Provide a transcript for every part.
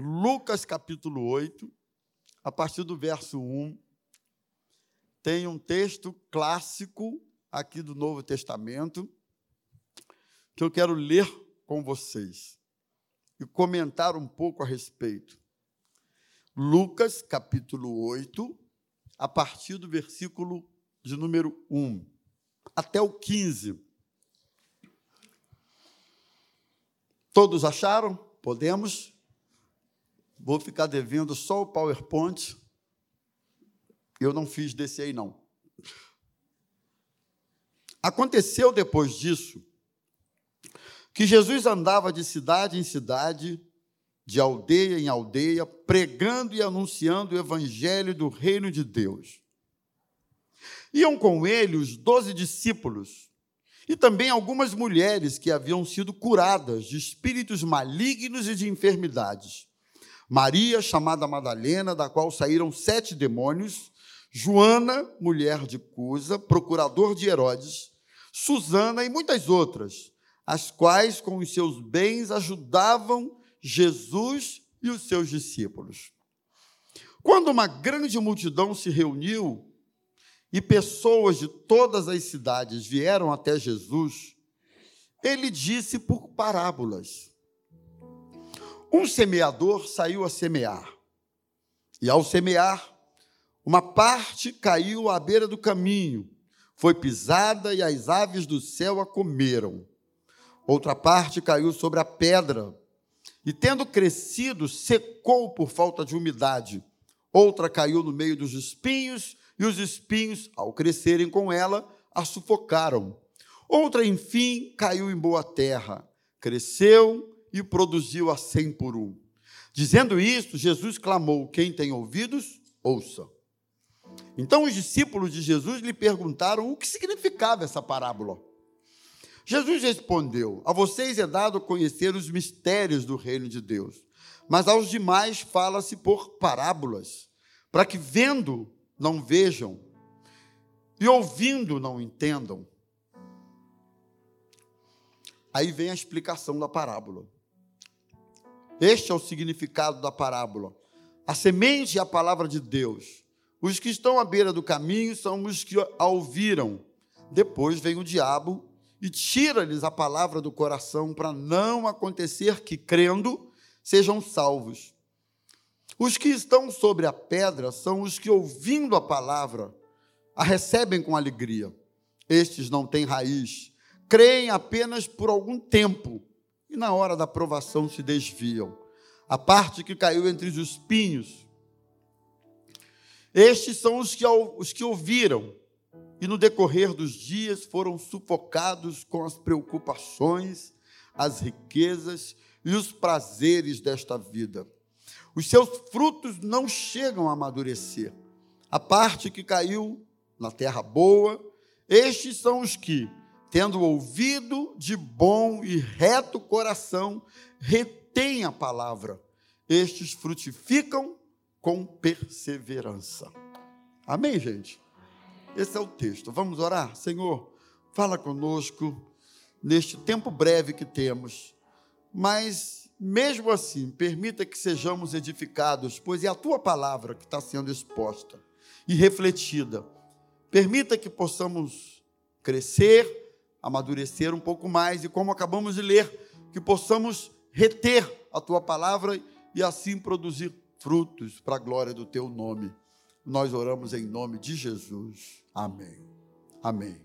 Lucas capítulo 8, a partir do verso 1, tem um texto clássico aqui do Novo Testamento que eu quero ler com vocês e comentar um pouco a respeito. Lucas capítulo 8, a partir do versículo de número 1 até o 15. Todos acharam? Podemos? Vou ficar devendo só o PowerPoint. Eu não fiz desse aí, não. Aconteceu depois disso que Jesus andava de cidade em cidade, de aldeia em aldeia, pregando e anunciando o evangelho do reino de Deus. Iam com ele os doze discípulos e também algumas mulheres que haviam sido curadas de espíritos malignos e de enfermidades. Maria, chamada Madalena, da qual saíram sete demônios, Joana, mulher de Cusa, procurador de Herodes, Susana e muitas outras, as quais com os seus bens ajudavam Jesus e os seus discípulos. Quando uma grande multidão se reuniu e pessoas de todas as cidades vieram até Jesus, ele disse por parábolas. Um semeador saiu a semear, e ao semear, uma parte caiu à beira do caminho, foi pisada e as aves do céu a comeram. Outra parte caiu sobre a pedra, e tendo crescido, secou por falta de umidade. Outra caiu no meio dos espinhos, e os espinhos, ao crescerem com ela, a sufocaram. Outra, enfim, caiu em boa terra, cresceu e produziu a cem por um. Dizendo isto, Jesus clamou: Quem tem ouvidos, ouça. Então os discípulos de Jesus lhe perguntaram o que significava essa parábola. Jesus respondeu: A vocês é dado conhecer os mistérios do reino de Deus, mas aos demais fala-se por parábolas, para que vendo não vejam, e ouvindo não entendam. Aí vem a explicação da parábola. Este é o significado da parábola. A semente é a palavra de Deus. Os que estão à beira do caminho são os que a ouviram. Depois vem o diabo e tira-lhes a palavra do coração para não acontecer que, crendo, sejam salvos. Os que estão sobre a pedra são os que, ouvindo a palavra, a recebem com alegria. Estes não têm raiz, creem apenas por algum tempo e, na hora da provação, se desviam. A parte que caiu entre os espinhos. Estes são os que, os que ouviram e, no decorrer dos dias, foram sufocados com as preocupações, as riquezas e os prazeres desta vida os seus frutos não chegam a amadurecer. A parte que caiu na terra boa, estes são os que, tendo ouvido de bom e reto coração, retêm a palavra. Estes frutificam com perseverança. Amém, gente? Esse é o texto. Vamos orar? Senhor, fala conosco neste tempo breve que temos, mas mesmo assim, permita que sejamos edificados, pois é a tua palavra que está sendo exposta e refletida. Permita que possamos crescer, amadurecer um pouco mais e, como acabamos de ler, que possamos reter a tua palavra e assim produzir frutos para a glória do teu nome. Nós oramos em nome de Jesus. Amém. Amém.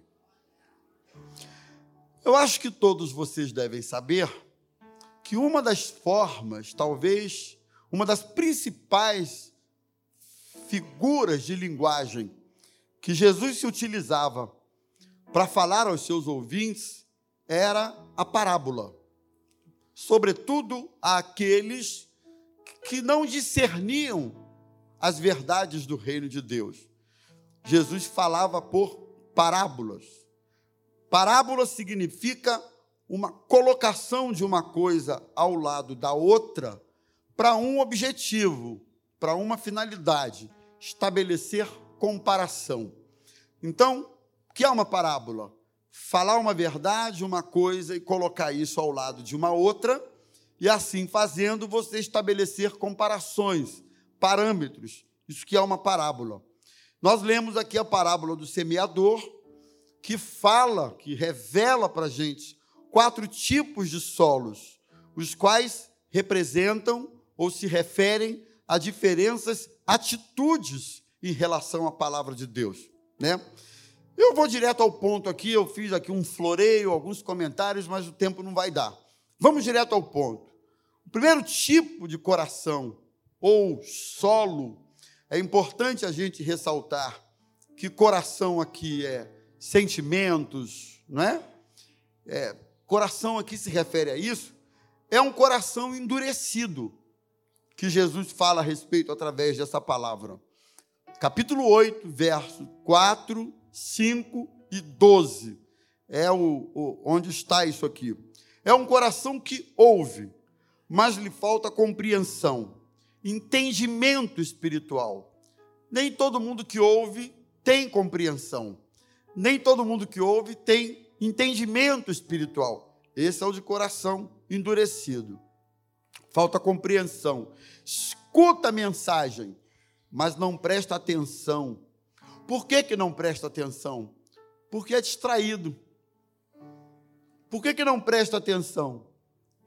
Eu acho que todos vocês devem saber que uma das formas, talvez uma das principais figuras de linguagem que Jesus se utilizava para falar aos seus ouvintes era a parábola, sobretudo àqueles que não discerniam as verdades do reino de Deus. Jesus falava por parábolas. Parábola significa uma colocação de uma coisa ao lado da outra para um objetivo, para uma finalidade, estabelecer comparação. Então, que é uma parábola? Falar uma verdade, uma coisa e colocar isso ao lado de uma outra e assim fazendo você estabelecer comparações, parâmetros. Isso que é uma parábola. Nós lemos aqui a parábola do semeador, que fala, que revela para a gente quatro tipos de solos, os quais representam ou se referem a diferenças, atitudes em relação à palavra de Deus, né? Eu vou direto ao ponto aqui, eu fiz aqui um floreio, alguns comentários, mas o tempo não vai dar. Vamos direto ao ponto. O primeiro tipo de coração ou solo é importante a gente ressaltar que coração aqui é sentimentos, não é? é coração aqui se refere a isso, é um coração endurecido, que Jesus fala a respeito através dessa palavra. Capítulo 8, verso 4, 5 e 12. É o, o, onde está isso aqui. É um coração que ouve, mas lhe falta compreensão, entendimento espiritual. Nem todo mundo que ouve tem compreensão. Nem todo mundo que ouve tem entendimento espiritual. Esse é o de coração endurecido. Falta compreensão. Escuta a mensagem, mas não presta atenção. Por que, que não presta atenção? Porque é distraído. Por que, que não presta atenção?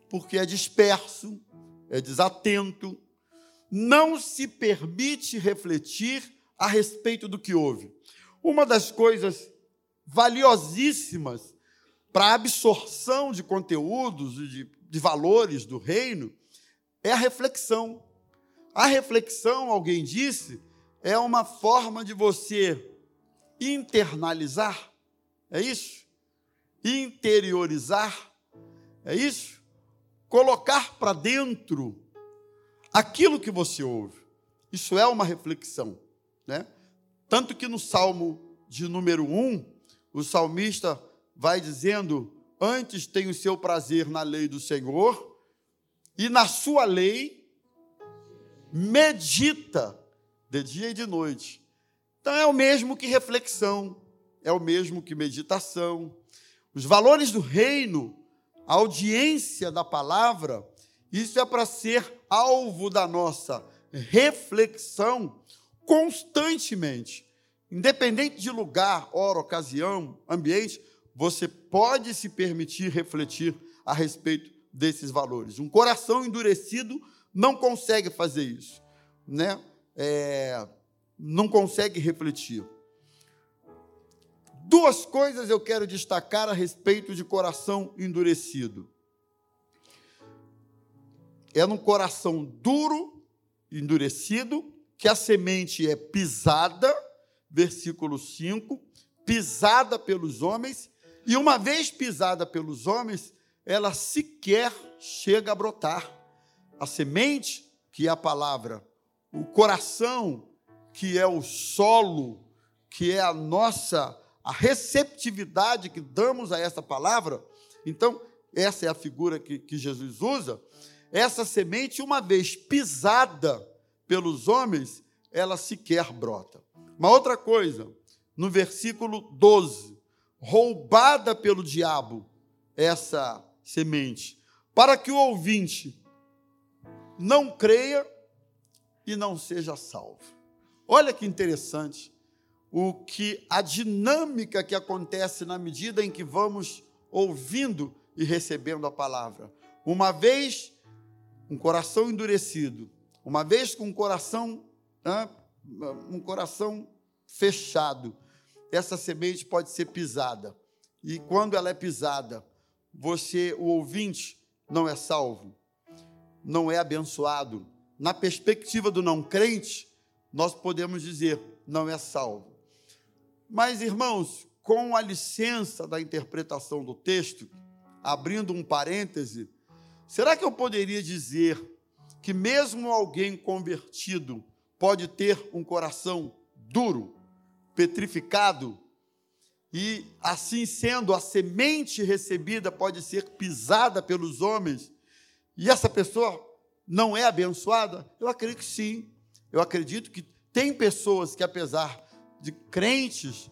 Porque é disperso, é desatento, não se permite refletir a respeito do que houve. Uma das coisas valiosíssimas para a absorção de conteúdos e de, de valores do reino é a reflexão. A reflexão, alguém disse, é uma forma de você internalizar, é isso? Interiorizar, é isso? Colocar para dentro aquilo que você ouve. Isso é uma reflexão, né? Tanto que no Salmo de número 1, o salmista vai dizendo: Antes tem o seu prazer na lei do Senhor, e na sua lei medita de dia e de noite. Então é o mesmo que reflexão, é o mesmo que meditação. Os valores do reino, a audiência da palavra, isso é para ser alvo da nossa reflexão constantemente. Independente de lugar, hora, ocasião, ambiente, você pode se permitir refletir a respeito desses valores. Um coração endurecido não consegue fazer isso, né? É, não consegue refletir. Duas coisas eu quero destacar a respeito de coração endurecido é num coração duro, endurecido, que a semente é pisada, versículo 5, pisada pelos homens, e uma vez pisada pelos homens, ela sequer chega a brotar. A semente, que é a palavra, o coração, que é o solo, que é a nossa a receptividade que damos a essa palavra. Então, essa é a figura que, que Jesus usa essa semente, uma vez pisada pelos homens, ela sequer brota. Uma outra coisa, no versículo 12: roubada pelo diabo essa semente, para que o ouvinte não creia e não seja salvo. Olha que interessante o que a dinâmica que acontece na medida em que vamos ouvindo e recebendo a palavra. Uma vez um coração endurecido, uma vez com um coração, um coração fechado, essa semente pode ser pisada. E quando ela é pisada, você, o ouvinte, não é salvo, não é abençoado. Na perspectiva do não crente, nós podemos dizer, não é salvo. Mas, irmãos, com a licença da interpretação do texto, abrindo um parêntese, Será que eu poderia dizer que mesmo alguém convertido pode ter um coração duro, petrificado, e assim sendo, a semente recebida pode ser pisada pelos homens, e essa pessoa não é abençoada? Eu acredito que sim. Eu acredito que tem pessoas que, apesar de crentes,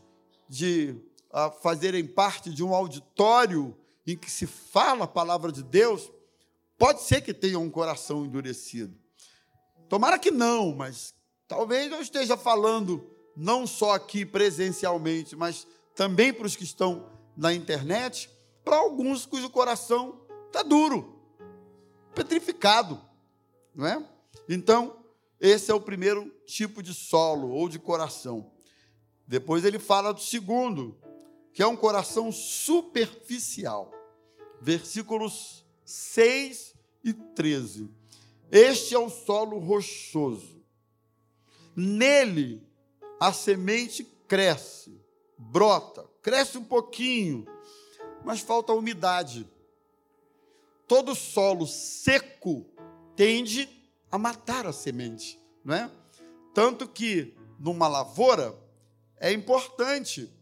de uh, fazerem parte de um auditório em que se fala a palavra de Deus, pode ser que tenha um coração endurecido. Tomara que não, mas talvez eu esteja falando não só aqui presencialmente, mas também para os que estão na internet, para alguns cujo coração está duro, petrificado, não é? Então, esse é o primeiro tipo de solo ou de coração. Depois ele fala do segundo, que é um coração superficial. Versículos 6 e 13. Este é o solo rochoso. Nele a semente cresce, brota, cresce um pouquinho, mas falta umidade. Todo solo seco tende a matar a semente, não é? Tanto que numa lavoura é importante.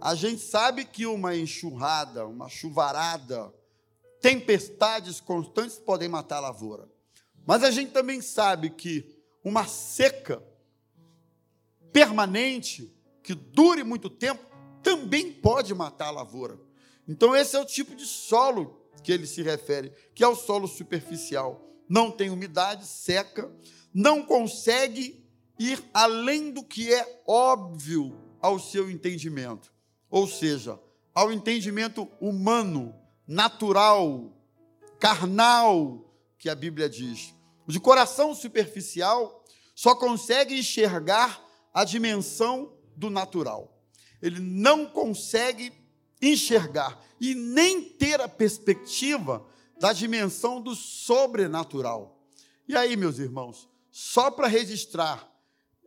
A gente sabe que uma enxurrada, uma chuvarada, tempestades constantes podem matar a lavoura. Mas a gente também sabe que uma seca permanente, que dure muito tempo, também pode matar a lavoura. Então, esse é o tipo de solo que ele se refere, que é o solo superficial. Não tem umidade, seca, não consegue ir além do que é óbvio ao seu entendimento, ou seja, ao entendimento humano, natural, carnal, que a Bíblia diz. O de coração superficial só consegue enxergar a dimensão do natural. Ele não consegue enxergar e nem ter a perspectiva da dimensão do sobrenatural. E aí, meus irmãos, só para registrar,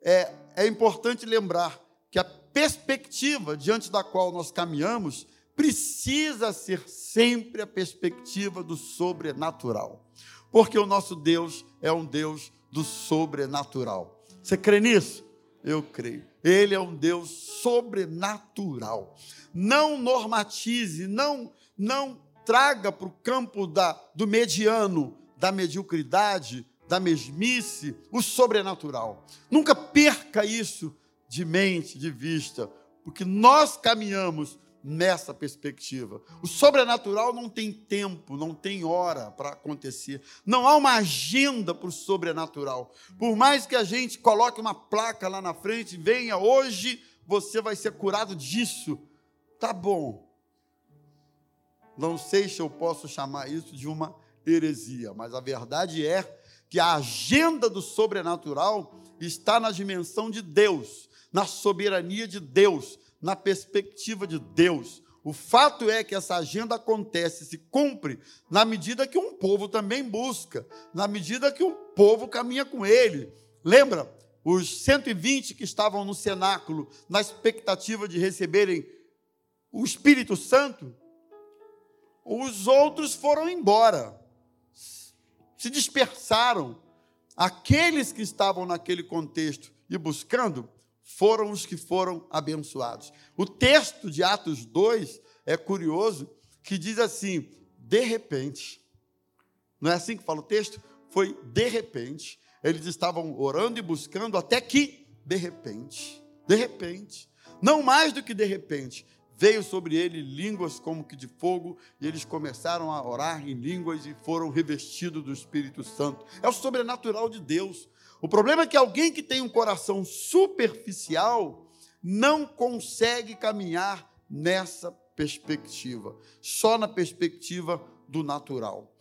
é, é importante lembrar que a perspectiva diante da qual nós caminhamos precisa ser sempre a perspectiva do sobrenatural, porque o nosso Deus é um Deus do sobrenatural. Você crê nisso? Eu creio. Ele é um Deus sobrenatural. Não normatize, não não traga para o campo da, do mediano, da mediocridade, da mesmice, o sobrenatural. Nunca perca isso de mente, de vista, porque nós caminhamos nessa perspectiva. O sobrenatural não tem tempo, não tem hora para acontecer. Não há uma agenda para o sobrenatural. Por mais que a gente coloque uma placa lá na frente, venha hoje, você vai ser curado disso. Tá bom. Não sei se eu posso chamar isso de uma heresia, mas a verdade é que a agenda do sobrenatural está na dimensão de Deus, na soberania de Deus, na perspectiva de Deus. O fato é que essa agenda acontece, se cumpre, na medida que um povo também busca, na medida que um povo caminha com ele. Lembra? Os 120 que estavam no cenáculo, na expectativa de receberem o Espírito Santo, os outros foram embora, se dispersaram. Aqueles que estavam naquele contexto e buscando foram os que foram abençoados. O texto de Atos 2 é curioso, que diz assim: de repente. Não é assim que fala o texto? Foi de repente. Eles estavam orando e buscando até que, de repente, de repente, não mais do que de repente, veio sobre ele línguas como que de fogo, e eles começaram a orar em línguas e foram revestidos do Espírito Santo. É o sobrenatural de Deus. O problema é que alguém que tem um coração superficial não consegue caminhar nessa perspectiva, só na perspectiva do natural.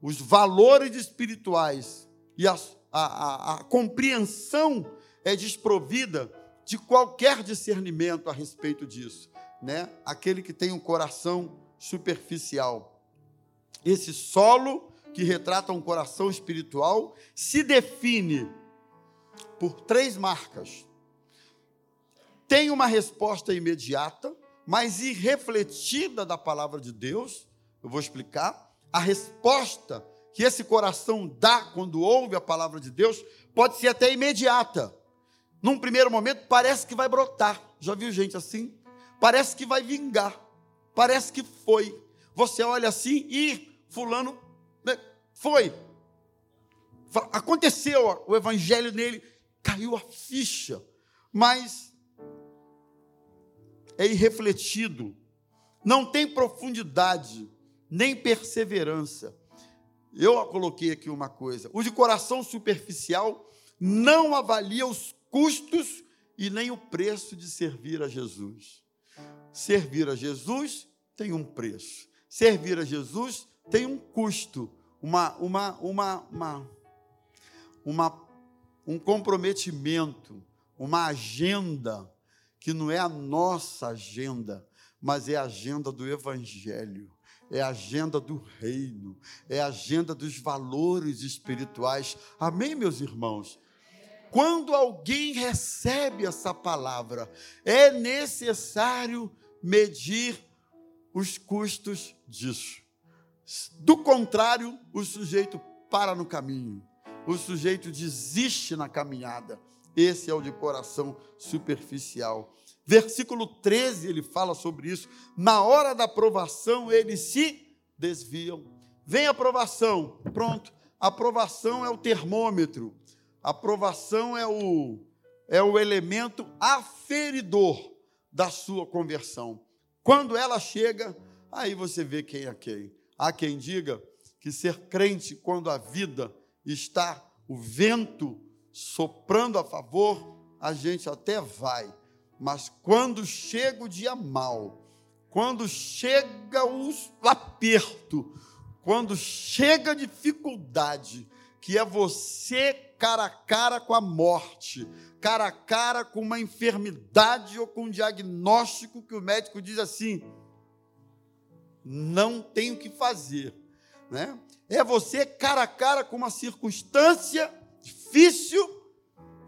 Os valores espirituais e a, a, a, a compreensão é desprovida de qualquer discernimento a respeito disso, né? Aquele que tem um coração superficial. Esse solo que retrata um coração espiritual se define por três marcas. Tem uma resposta imediata, mas irrefletida da palavra de Deus. Eu vou explicar. A resposta que esse coração dá quando ouve a palavra de Deus pode ser até imediata. Num primeiro momento, parece que vai brotar. Já viu gente assim? Parece que vai vingar. Parece que foi. Você olha assim e Fulano né, foi. Aconteceu o evangelho nele caiu a ficha, mas é irrefletido, não tem profundidade, nem perseverança. eu coloquei aqui uma coisa: o de coração superficial não avalia os custos e nem o preço de servir a Jesus. Servir a Jesus tem um preço. Servir a Jesus tem um custo, uma, uma, uma, uma, uma um comprometimento, uma agenda que não é a nossa agenda, mas é a agenda do Evangelho, é a agenda do reino, é a agenda dos valores espirituais. Amém, meus irmãos? Quando alguém recebe essa palavra, é necessário medir os custos disso. Do contrário, o sujeito para no caminho, o sujeito desiste na caminhada. Esse é o de coração superficial. Versículo 13, ele fala sobre isso. Na hora da aprovação, eles se desviam. Vem a aprovação, pronto. A aprovação é o termômetro. A aprovação é o, é o elemento aferidor da sua conversão. Quando ela chega, aí você vê quem é quem. Há quem diga que ser crente quando a vida está o vento soprando a favor, a gente até vai. Mas quando chega o dia mal, quando chega o aperto, quando chega a dificuldade, que é você cara a cara com a morte, cara a cara com uma enfermidade ou com um diagnóstico que o médico diz assim: não tem o que fazer, né? É você cara a cara com uma circunstância difícil,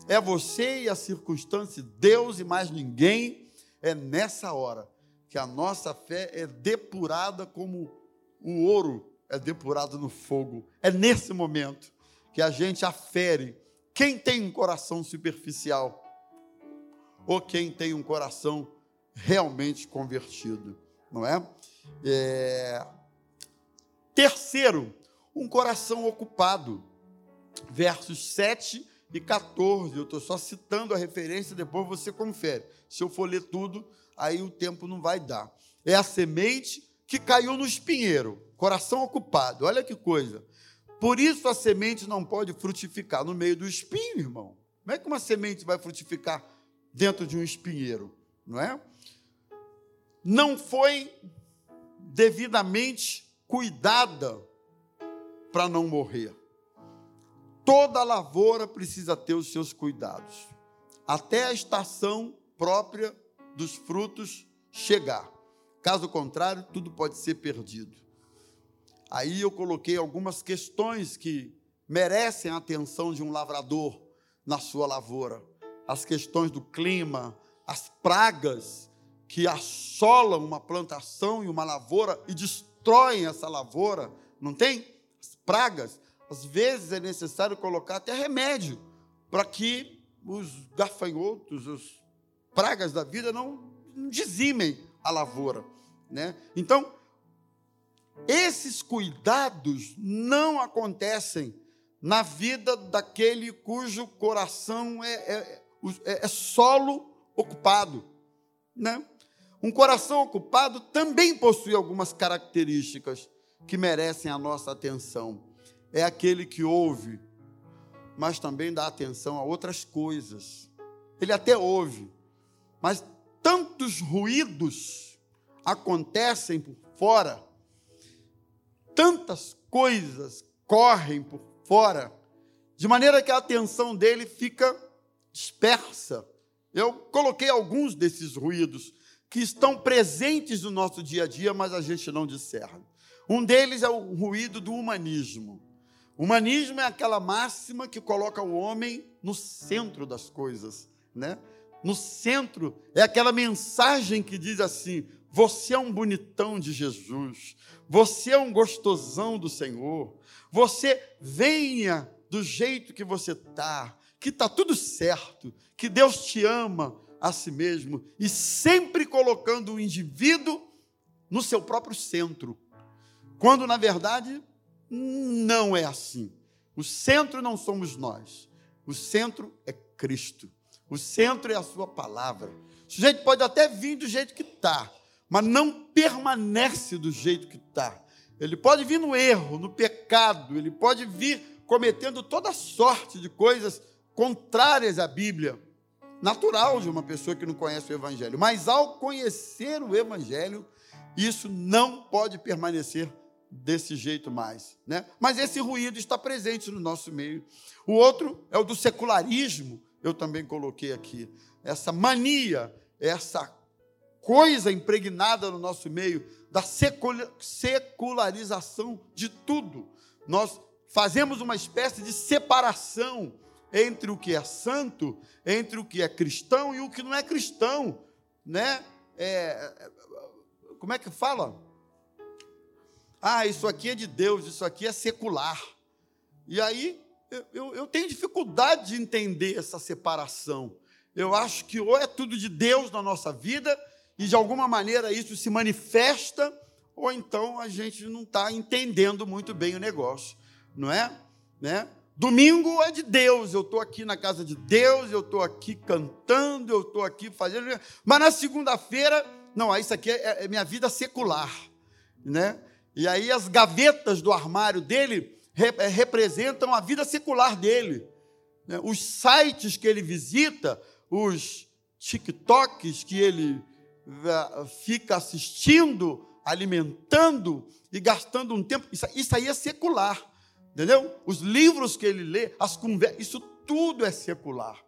é você e a circunstância, Deus e mais ninguém. É nessa hora que a nossa fé é depurada como o ouro é depurado no fogo. É nesse momento que a gente afere quem tem um coração superficial ou quem tem um coração realmente convertido, não é? é... Terceiro, um coração ocupado. Versos 7 e 14. Eu estou só citando a referência, depois você confere. Se eu for ler tudo, aí o tempo não vai dar. É a semente que caiu no espinheiro, coração ocupado. Olha que coisa. Por isso a semente não pode frutificar no meio do espinho, irmão. Como é que uma semente vai frutificar dentro de um espinheiro, não é? Não foi devidamente cuidada para não morrer. Toda lavoura precisa ter os seus cuidados, até a estação própria dos frutos chegar. Caso contrário, tudo pode ser perdido. Aí eu coloquei algumas questões que merecem a atenção de um lavrador na sua lavoura. As questões do clima, as pragas que assolam uma plantação e uma lavoura e destroem essa lavoura, não tem? As pragas. Às vezes é necessário colocar até remédio para que os gafanhotos, os pragas da vida não dizimem a lavoura, né? Então, esses cuidados não acontecem na vida daquele cujo coração é, é, é, é solo ocupado. Né? Um coração ocupado também possui algumas características que merecem a nossa atenção. É aquele que ouve, mas também dá atenção a outras coisas. Ele até ouve, mas tantos ruídos acontecem por fora tantas coisas correm por fora, de maneira que a atenção dele fica dispersa. Eu coloquei alguns desses ruídos que estão presentes no nosso dia a dia, mas a gente não discerne. Um deles é o ruído do humanismo. O humanismo é aquela máxima que coloca o homem no centro das coisas, né? No centro é aquela mensagem que diz assim: você é um bonitão de Jesus. Você é um gostosão do Senhor. Você venha do jeito que você está, que está tudo certo, que Deus te ama a si mesmo e sempre colocando o indivíduo no seu próprio centro. Quando na verdade não é assim. O centro não somos nós. O centro é Cristo. O centro é a sua palavra. O sujeito pode até vir do jeito que está, mas não permanece do jeito que está. ele pode vir no erro, no pecado, ele pode vir cometendo toda sorte de coisas contrárias à Bíblia. Natural de uma pessoa que não conhece o Evangelho. Mas ao conhecer o Evangelho, isso não pode permanecer desse jeito mais. Né? Mas esse ruído está presente no nosso meio. O outro é o do secularismo, eu também coloquei aqui. Essa mania, essa coisa impregnada no nosso meio da secularização de tudo. Nós fazemos uma espécie de separação entre o que é santo, entre o que é cristão e o que não é cristão, né? É, como é que fala? Ah, isso aqui é de Deus, isso aqui é secular. E aí eu, eu tenho dificuldade de entender essa separação. Eu acho que ou é tudo de Deus na nossa vida, e de alguma maneira isso se manifesta, ou então a gente não está entendendo muito bem o negócio, não é? Né? Domingo é de Deus, eu estou aqui na casa de Deus, eu estou aqui cantando, eu estou aqui fazendo. Mas na segunda-feira, não, isso aqui é, é minha vida secular, né? E aí as gavetas do armário dele é, representam a vida secular dele. Né? Os sites que ele visita, os TikToks que ele fica assistindo, alimentando e gastando um tempo, isso aí é secular. Entendeu? Os livros que ele lê, as conversas, isso tudo é secular.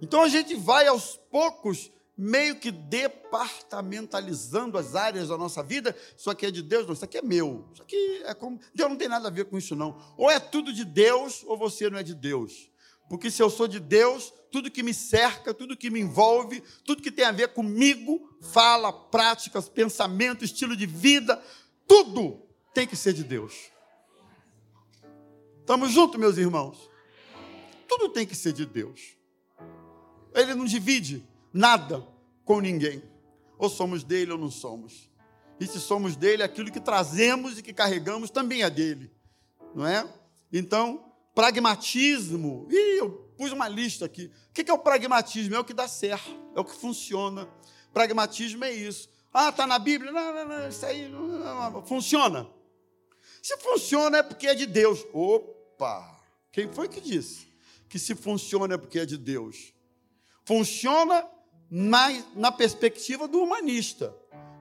Então a gente vai aos poucos meio que departamentalizando as áreas da nossa vida. Isso aqui é de Deus, não, isso aqui é meu. Isso aqui é como. Deus não tem nada a ver com isso, não. Ou é tudo de Deus, ou você não é de Deus. Porque se eu sou de Deus, tudo que me cerca, tudo que me envolve, tudo que tem a ver comigo, fala, práticas, pensamento, estilo de vida, tudo tem que ser de Deus. Estamos juntos, meus irmãos? Tudo tem que ser de Deus. Ele não divide nada com ninguém. Ou somos dele ou não somos. E se somos dele, aquilo que trazemos e que carregamos também é dele. Não é? Então, pragmatismo. Ih, eu pus uma lista aqui. O que é o pragmatismo? É o que dá certo, é o que funciona. Pragmatismo é isso. Ah, está na Bíblia? Não, não, não, isso aí não, não, não, funciona. Se funciona é porque é de Deus. Opa! Quem foi que disse que se funciona é porque é de Deus? Funciona na, na perspectiva do humanista,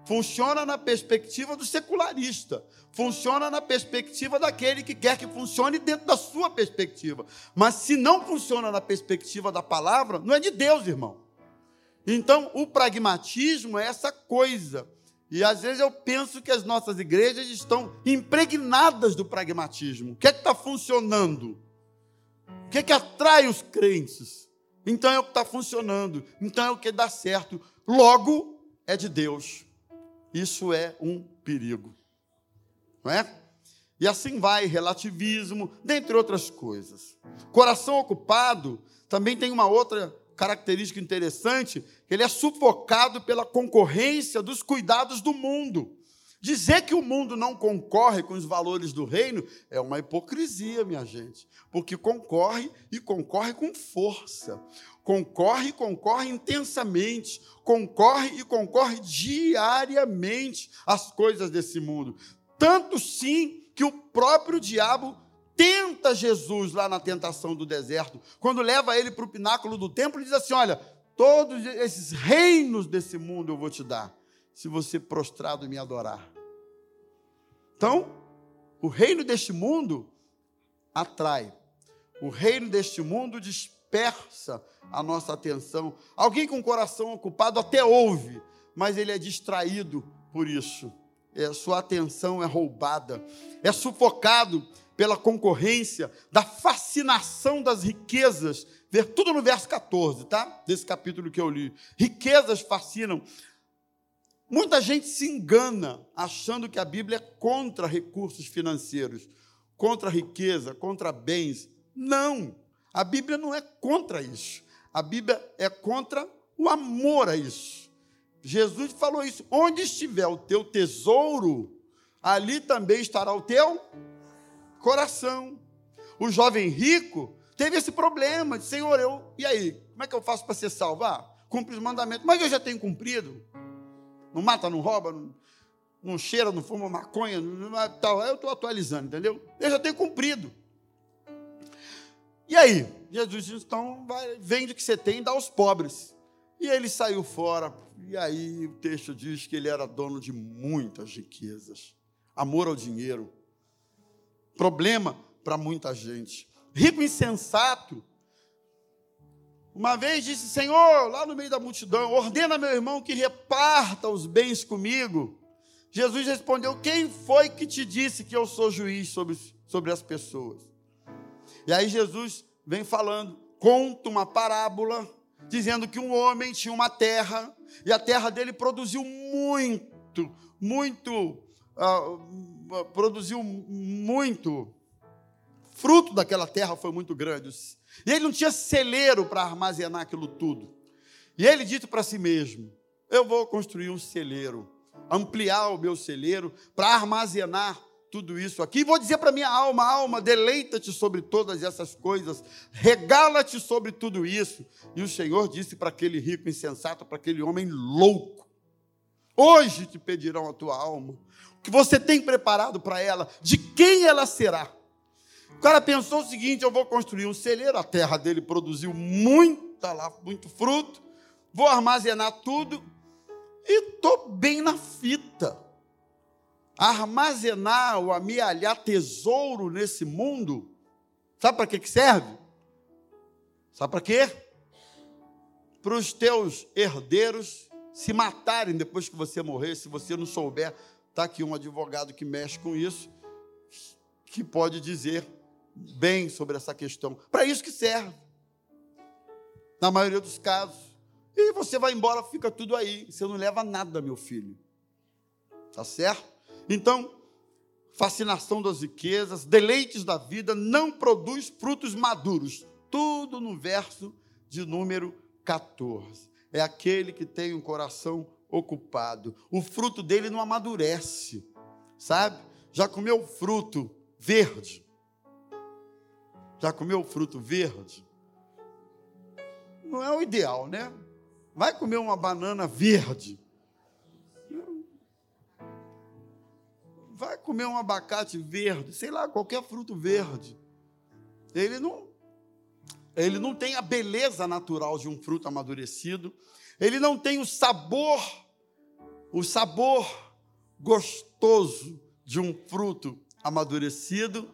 funciona na perspectiva do secularista, funciona na perspectiva daquele que quer que funcione dentro da sua perspectiva. Mas se não funciona na perspectiva da palavra, não é de Deus, irmão. Então, o pragmatismo é essa coisa. E às vezes eu penso que as nossas igrejas estão impregnadas do pragmatismo. O que é que está funcionando? O que é que atrai os crentes? Então é o que está funcionando, então é o que dá certo. Logo, é de Deus. Isso é um perigo. Não é? E assim vai, relativismo, dentre outras coisas. Coração ocupado também tem uma outra característica interessante, ele é sufocado pela concorrência dos cuidados do mundo. Dizer que o mundo não concorre com os valores do reino é uma hipocrisia, minha gente, porque concorre e concorre com força, concorre e concorre intensamente, concorre e concorre diariamente às coisas desse mundo. Tanto sim que o próprio diabo tenta Jesus lá na tentação do deserto, quando leva ele para o pináculo do templo e diz assim: Olha, todos esses reinos desse mundo eu vou te dar se você prostrado me adorar. Então, o reino deste mundo atrai, o reino deste mundo dispersa a nossa atenção. Alguém com o coração ocupado até ouve, mas ele é distraído por isso. É, sua atenção é roubada, é sufocado pela concorrência, da fascinação das riquezas. Ver tudo no verso 14, tá? Desse capítulo que eu li. Riquezas fascinam. Muita gente se engana achando que a Bíblia é contra recursos financeiros, contra riqueza, contra bens. Não, a Bíblia não é contra isso. A Bíblia é contra o amor a isso. Jesus falou isso: onde estiver o teu tesouro, ali também estará o teu coração. O jovem rico teve esse problema de Senhor, eu, e aí? Como é que eu faço para ser salvo? Ah, cumpre os mandamentos, mas eu já tenho cumprido não mata, não rouba. Não... não cheira, não fuma maconha, não, tal. Eu estou atualizando, entendeu? Eu já tenho cumprido. E aí? Jesus disse, então, vai, vende o que você tem e dá aos pobres. E ele saiu fora. E aí o texto diz que ele era dono de muitas riquezas. Amor ao dinheiro. Problema para muita gente. Rico insensato. Uma vez disse, Senhor, lá no meio da multidão, ordena meu irmão que reparta os bens comigo. Jesus respondeu: Quem foi que te disse que eu sou juiz sobre, sobre as pessoas? E aí Jesus vem falando, conta uma parábola, dizendo que um homem tinha uma terra, e a terra dele produziu muito, muito, uh, produziu muito, fruto daquela terra foi muito grande. E ele não tinha celeiro para armazenar aquilo tudo. E ele disse para si mesmo: Eu vou construir um celeiro ampliar o meu celeiro, para armazenar tudo isso aqui. Vou dizer para minha alma: alma, deleita-te sobre todas essas coisas, regala-te sobre tudo isso. E o Senhor disse para aquele rico insensato, para aquele homem louco: Hoje te pedirão a tua alma, o que você tem preparado para ela, de quem ela será. O cara pensou o seguinte: eu vou construir um celeiro, a terra dele produziu muita lá, muito fruto, vou armazenar tudo e estou bem na fita. Armazenar ou amealhar tesouro nesse mundo, sabe para que, que serve? Sabe para quê? Para os teus herdeiros se matarem depois que você morrer, se você não souber. Está aqui um advogado que mexe com isso, que pode dizer bem sobre essa questão. Para isso que serve. Na maioria dos casos. E você vai embora, fica tudo aí. Você não leva nada, meu filho. Tá certo? Então, fascinação das riquezas, deleites da vida, não produz frutos maduros. Tudo no verso de número 14. É aquele que tem um coração ocupado. O fruto dele não amadurece, sabe? Já comeu fruto verde? Já comeu fruto verde? Não é o ideal, né? Vai comer uma banana verde. Vai comer um abacate verde, sei lá, qualquer fruto verde. Ele não ele não tem a beleza natural de um fruto amadurecido. Ele não tem o sabor o sabor gostoso de um fruto amadurecido.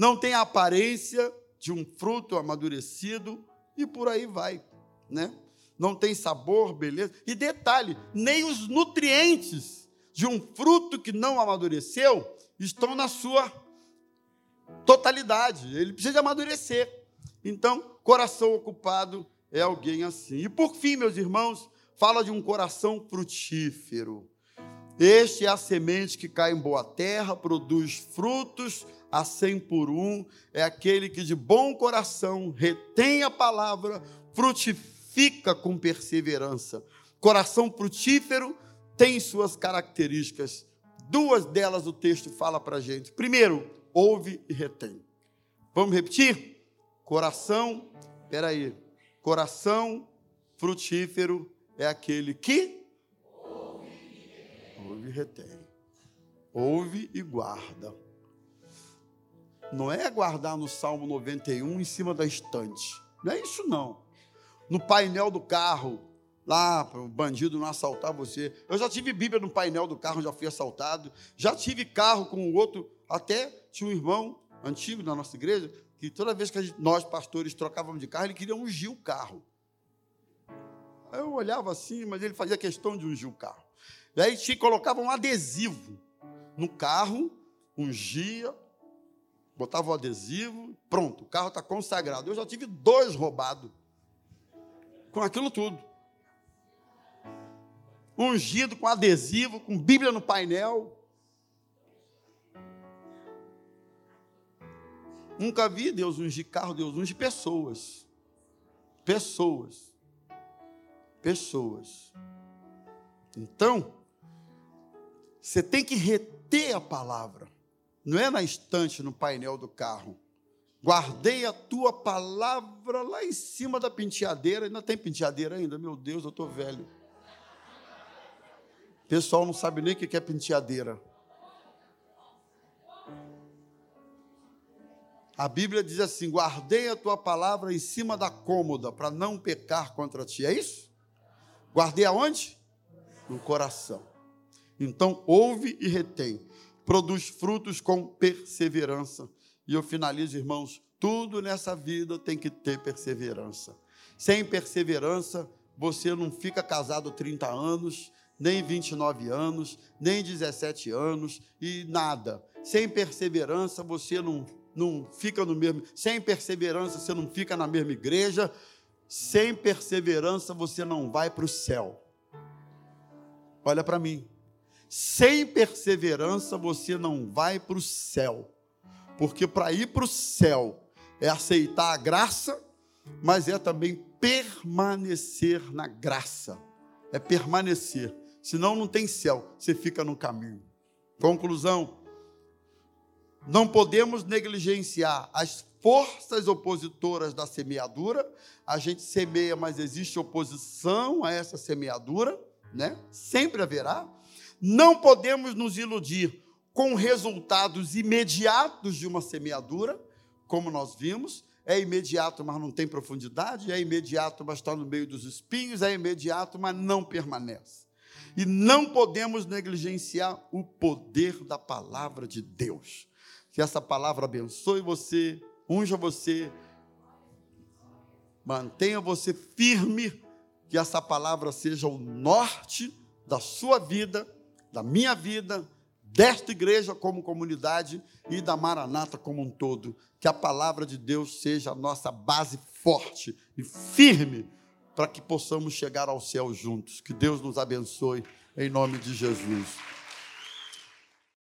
Não tem a aparência de um fruto amadurecido e por aí vai, né? não tem sabor, beleza. E detalhe, nem os nutrientes de um fruto que não amadureceu estão na sua totalidade. Ele precisa amadurecer. Então, coração ocupado é alguém assim. E por fim, meus irmãos, fala de um coração frutífero. Este é a semente que cai em boa terra, produz frutos a cem por um. É aquele que de bom coração retém a palavra, frutifica fica com perseverança. Coração frutífero tem suas características. Duas delas o texto fala para a gente. Primeiro, ouve e retém. Vamos repetir? Coração, peraí. Coração frutífero é aquele que ouve e retém. Ouve e guarda. Não é guardar no Salmo 91 em cima da estante. Não é isso, não no painel do carro, lá para o bandido não assaltar você. Eu já tive Bíblia no painel do carro, já fui assaltado. Já tive carro com o outro, até tinha um irmão antigo da nossa igreja, que toda vez que gente, nós, pastores, trocávamos de carro, ele queria ungir o carro. Eu olhava assim, mas ele fazia questão de ungir o carro. E aí colocava um adesivo no carro, ungia, botava o adesivo, pronto, o carro está consagrado. Eu já tive dois roubados com aquilo tudo. Ungido com adesivo, com Bíblia no painel. Nunca vi Deus ungir carro, Deus unge pessoas. Pessoas. Pessoas. Então, você tem que reter a palavra. Não é na estante, no painel do carro. Guardei a tua palavra lá em cima da penteadeira. Ainda tem penteadeira ainda? Meu Deus, eu estou velho. pessoal não sabe nem o que é penteadeira. A Bíblia diz assim: guardei a tua palavra em cima da cômoda, para não pecar contra ti. É isso? Guardei aonde? No coração. Então, ouve e retém. Produz frutos com perseverança. E eu finalizo, irmãos, tudo nessa vida tem que ter perseverança. Sem perseverança, você não fica casado 30 anos, nem 29 anos, nem 17 anos e nada. Sem perseverança, você não não fica no mesmo. Sem perseverança, você não fica na mesma igreja. Sem perseverança, você não vai para o céu. Olha para mim. Sem perseverança, você não vai para o céu. Porque para ir para o céu é aceitar a graça, mas é também permanecer na graça. É permanecer. Senão não tem céu, você fica no caminho. Conclusão: não podemos negligenciar as forças opositoras da semeadura. A gente semeia, mas existe oposição a essa semeadura, né? Sempre haverá. Não podemos nos iludir com resultados imediatos de uma semeadura, como nós vimos. É imediato, mas não tem profundidade. É imediato, mas está no meio dos espinhos. É imediato, mas não permanece. E não podemos negligenciar o poder da palavra de Deus. Que essa palavra abençoe você, unja você, mantenha você firme, que essa palavra seja o norte da sua vida, da minha vida, desta igreja como comunidade e da Maranata como um todo. Que a palavra de Deus seja a nossa base forte e firme para que possamos chegar ao céu juntos. Que Deus nos abençoe em nome de Jesus.